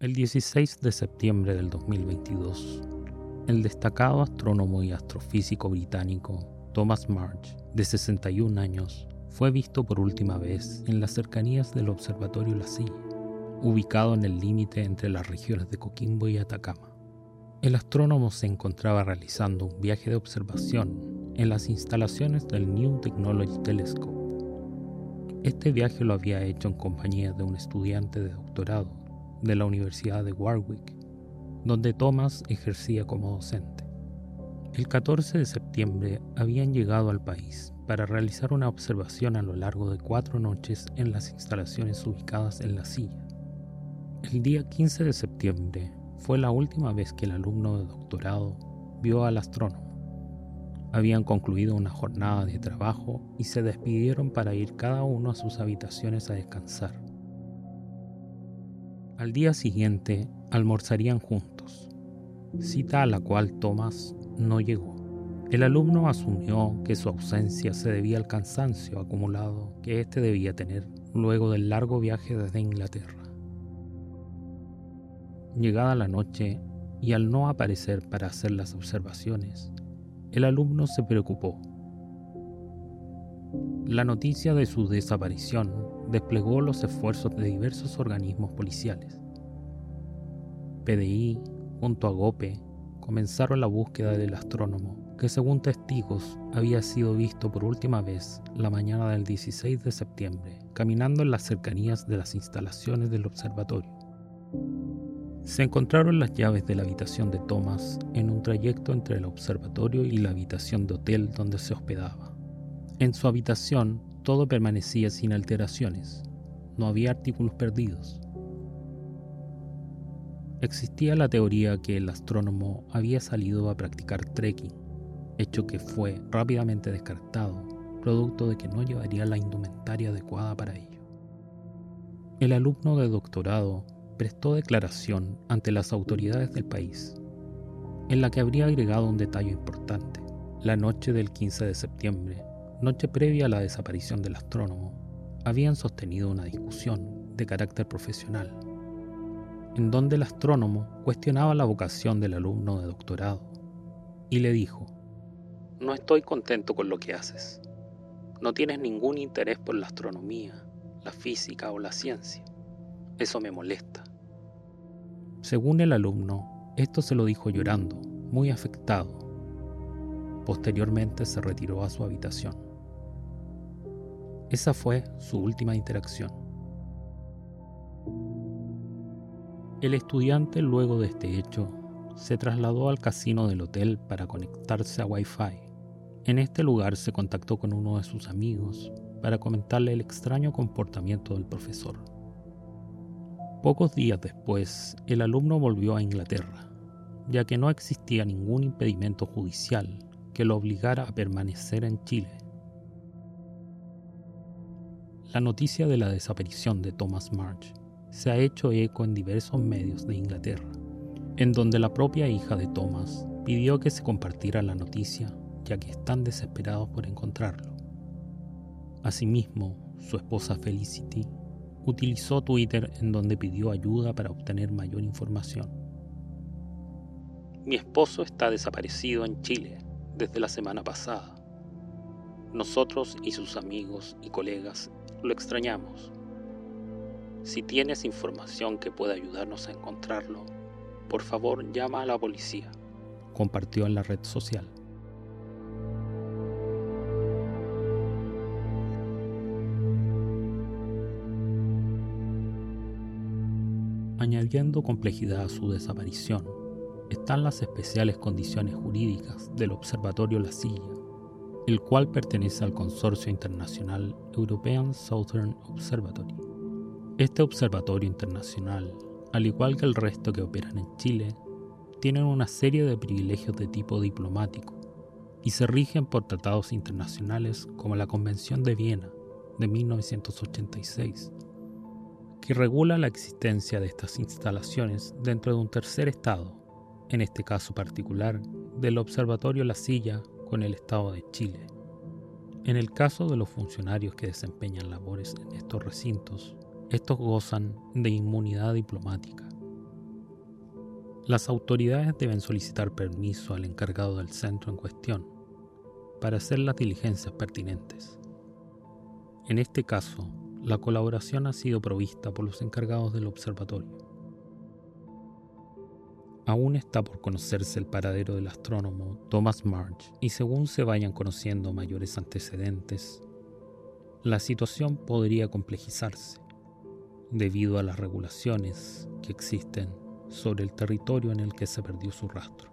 El 16 de septiembre del 2022, el destacado astrónomo y astrofísico británico Thomas March, de 61 años, fue visto por última vez en las cercanías del Observatorio La Silla, ubicado en el límite entre las regiones de Coquimbo y Atacama. El astrónomo se encontraba realizando un viaje de observación en las instalaciones del New Technology Telescope. Este viaje lo había hecho en compañía de un estudiante de doctorado de la Universidad de Warwick, donde Thomas ejercía como docente. El 14 de septiembre habían llegado al país para realizar una observación a lo largo de cuatro noches en las instalaciones ubicadas en la silla. El día 15 de septiembre fue la última vez que el alumno de doctorado vio al astrónomo. Habían concluido una jornada de trabajo y se despidieron para ir cada uno a sus habitaciones a descansar. Al día siguiente almorzarían juntos, cita a la cual Thomas no llegó. El alumno asumió que su ausencia se debía al cansancio acumulado que éste debía tener luego del largo viaje desde Inglaterra. Llegada la noche y al no aparecer para hacer las observaciones, el alumno se preocupó. La noticia de su desaparición desplegó los esfuerzos de diversos organismos policiales. PDI, junto a GOPE, comenzaron la búsqueda del astrónomo, que según testigos había sido visto por última vez la mañana del 16 de septiembre, caminando en las cercanías de las instalaciones del observatorio. Se encontraron las llaves de la habitación de Thomas en un trayecto entre el observatorio y la habitación de hotel donde se hospedaba. En su habitación todo permanecía sin alteraciones, no había artículos perdidos. Existía la teoría que el astrónomo había salido a practicar trekking, hecho que fue rápidamente descartado, producto de que no llevaría la indumentaria adecuada para ello. El alumno de doctorado prestó declaración ante las autoridades del país, en la que habría agregado un detalle importante. La noche del 15 de septiembre, noche previa a la desaparición del astrónomo, habían sostenido una discusión de carácter profesional, en donde el astrónomo cuestionaba la vocación del alumno de doctorado y le dijo, no estoy contento con lo que haces. No tienes ningún interés por la astronomía, la física o la ciencia. Eso me molesta. Según el alumno, esto se lo dijo llorando, muy afectado. Posteriormente se retiró a su habitación. Esa fue su última interacción. El estudiante luego de este hecho se trasladó al casino del hotel para conectarse a Wi-Fi. En este lugar se contactó con uno de sus amigos para comentarle el extraño comportamiento del profesor. Pocos días después, el alumno volvió a Inglaterra, ya que no existía ningún impedimento judicial que lo obligara a permanecer en Chile. La noticia de la desaparición de Thomas March se ha hecho eco en diversos medios de Inglaterra, en donde la propia hija de Thomas pidió que se compartiera la noticia ya que están desesperados por encontrarlo. Asimismo, su esposa Felicity utilizó Twitter en donde pidió ayuda para obtener mayor información. Mi esposo está desaparecido en Chile desde la semana pasada. Nosotros y sus amigos y colegas lo extrañamos. Si tienes información que pueda ayudarnos a encontrarlo, por favor llama a la policía. Compartió en la red social. Añadiendo complejidad a su desaparición, están las especiales condiciones jurídicas del Observatorio La Silla, el cual pertenece al consorcio internacional European Southern Observatory. Este observatorio internacional, al igual que el resto que operan en Chile, tienen una serie de privilegios de tipo diplomático y se rigen por tratados internacionales como la Convención de Viena de 1986, que regula la existencia de estas instalaciones dentro de un tercer estado, en este caso particular del Observatorio La Silla con el Estado de Chile. En el caso de los funcionarios que desempeñan labores en estos recintos, estos gozan de inmunidad diplomática, Las autoridades deben solicitar permiso al encargado del centro en cuestión para hacer las diligencias pertinentes. En este caso, la colaboración ha sido provista por los encargados del observatorio. Aún está por conocerse el paradero del astrónomo Thomas March y según se vayan conociendo mayores antecedentes, la situación podría complejizarse debido a las regulaciones que existen sobre el territorio en el que se perdió su rastro.